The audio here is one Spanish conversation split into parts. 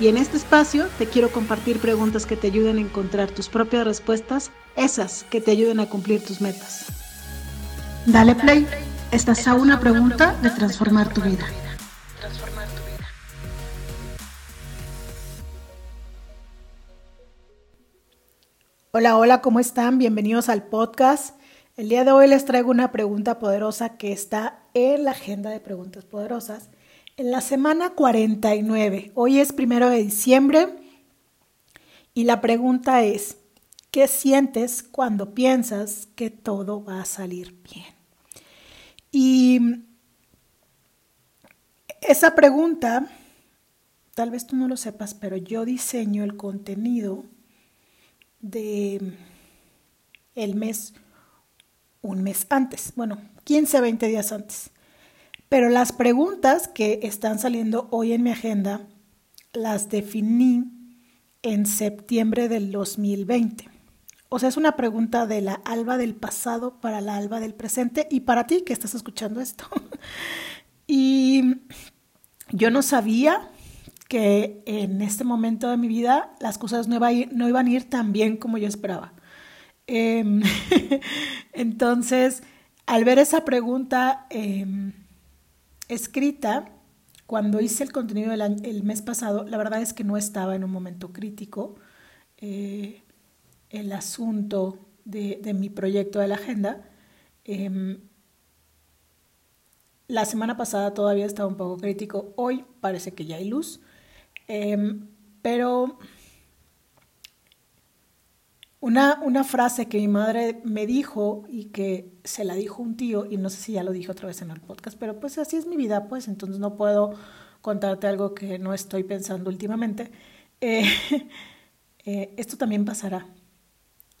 Y en este espacio te quiero compartir preguntas que te ayuden a encontrar tus propias respuestas, esas que te ayuden a cumplir tus metas. Dale play, estás a una pregunta de transformar tu vida. Hola, hola, ¿cómo están? Bienvenidos al podcast. El día de hoy les traigo una pregunta poderosa que está en la agenda de preguntas poderosas. En la semana 49, hoy es primero de diciembre y la pregunta es, ¿qué sientes cuando piensas que todo va a salir bien? Y esa pregunta, tal vez tú no lo sepas, pero yo diseño el contenido de el mes un mes antes, bueno, 15 a 20 días antes. Pero las preguntas que están saliendo hoy en mi agenda las definí en septiembre del 2020. O sea, es una pregunta de la alba del pasado para la alba del presente y para ti que estás escuchando esto. y yo no sabía que en este momento de mi vida las cosas no, iba no iban a ir tan bien como yo esperaba. Eh, entonces, al ver esa pregunta eh, escrita, cuando hice el contenido del año, el mes pasado, la verdad es que no estaba en un momento crítico. Eh, el asunto de, de, mi proyecto de la agenda. Eh, la semana pasada todavía estaba un poco crítico, hoy parece que ya hay luz, eh, pero una, una, frase que mi madre me dijo y que se la dijo un tío, y no sé si ya lo dije otra vez en el podcast, pero pues así es mi vida, pues entonces no puedo contarte algo que no estoy pensando últimamente. Eh, eh, esto también pasará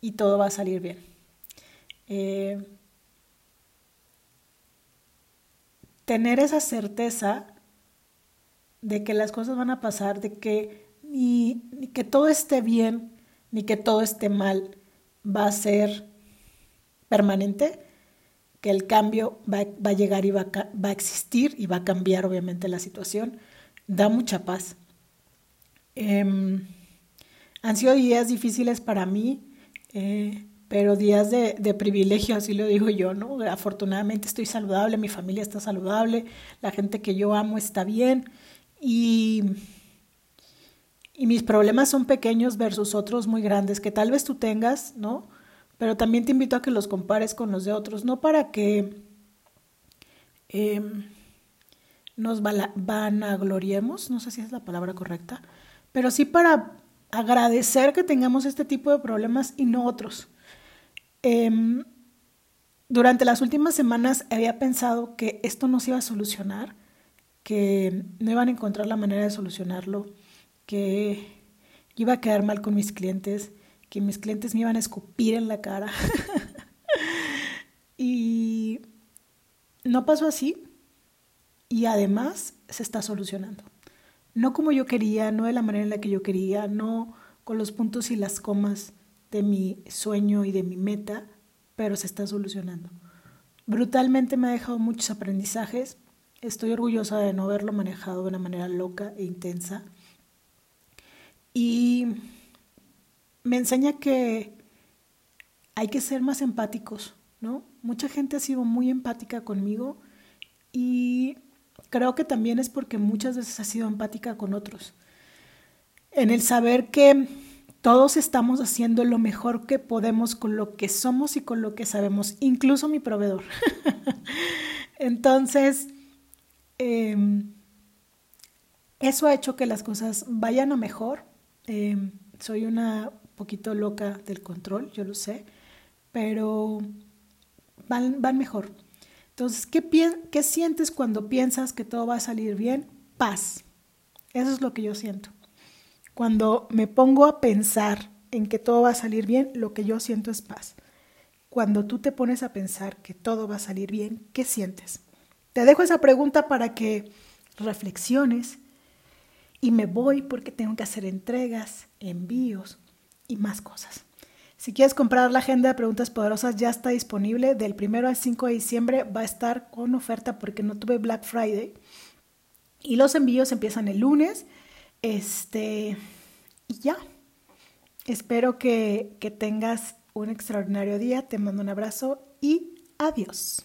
y todo va a salir bien. Eh, tener esa certeza de que las cosas van a pasar, de que ni, que todo esté bien, ni que todo esté mal, va a ser permanente, que el cambio va, va a llegar y va a, va existir y va a cambiar obviamente la situación, da mucha paz. Eh, han sido días difíciles para mí, eh, pero días de, de, privilegio, así lo digo yo, ¿no? Afortunadamente estoy saludable, mi familia está saludable, la gente que yo amo está bien y, y mis problemas son pequeños versus otros muy grandes que tal vez tú tengas, ¿no? Pero también te invito a que los compares con los de otros, no para que eh, nos vanagloriemos, no sé si es la palabra correcta, pero sí para agradecer que tengamos este tipo de problemas y no otros. Eh, durante las últimas semanas había pensado que esto no se iba a solucionar, que no iban a encontrar la manera de solucionarlo, que iba a quedar mal con mis clientes, que mis clientes me iban a escupir en la cara. y no pasó así y además se está solucionando. No como yo quería, no de la manera en la que yo quería, no con los puntos y las comas de mi sueño y de mi meta, pero se está solucionando. Brutalmente me ha dejado muchos aprendizajes. Estoy orgullosa de no haberlo manejado de una manera loca e intensa. Y me enseña que hay que ser más empáticos, ¿no? Mucha gente ha sido muy empática conmigo y creo que también es porque muchas veces ha sido empática con otros. En el saber que todos estamos haciendo lo mejor que podemos con lo que somos y con lo que sabemos, incluso mi proveedor. Entonces, eh, eso ha hecho que las cosas vayan a mejor. Eh, soy una poquito loca del control, yo lo sé, pero van, van mejor. Entonces, ¿qué, ¿qué sientes cuando piensas que todo va a salir bien? Paz. Eso es lo que yo siento. Cuando me pongo a pensar en que todo va a salir bien, lo que yo siento es paz. cuando tú te pones a pensar que todo va a salir bien, ¿qué sientes? Te dejo esa pregunta para que reflexiones y me voy porque tengo que hacer entregas, envíos y más cosas. Si quieres comprar la agenda de preguntas poderosas, ya está disponible. Del 1 al 5 de diciembre va a estar con oferta porque no tuve Black Friday. Y los envíos empiezan el lunes. Este, y ya. Espero que, que tengas un extraordinario día. Te mando un abrazo y adiós.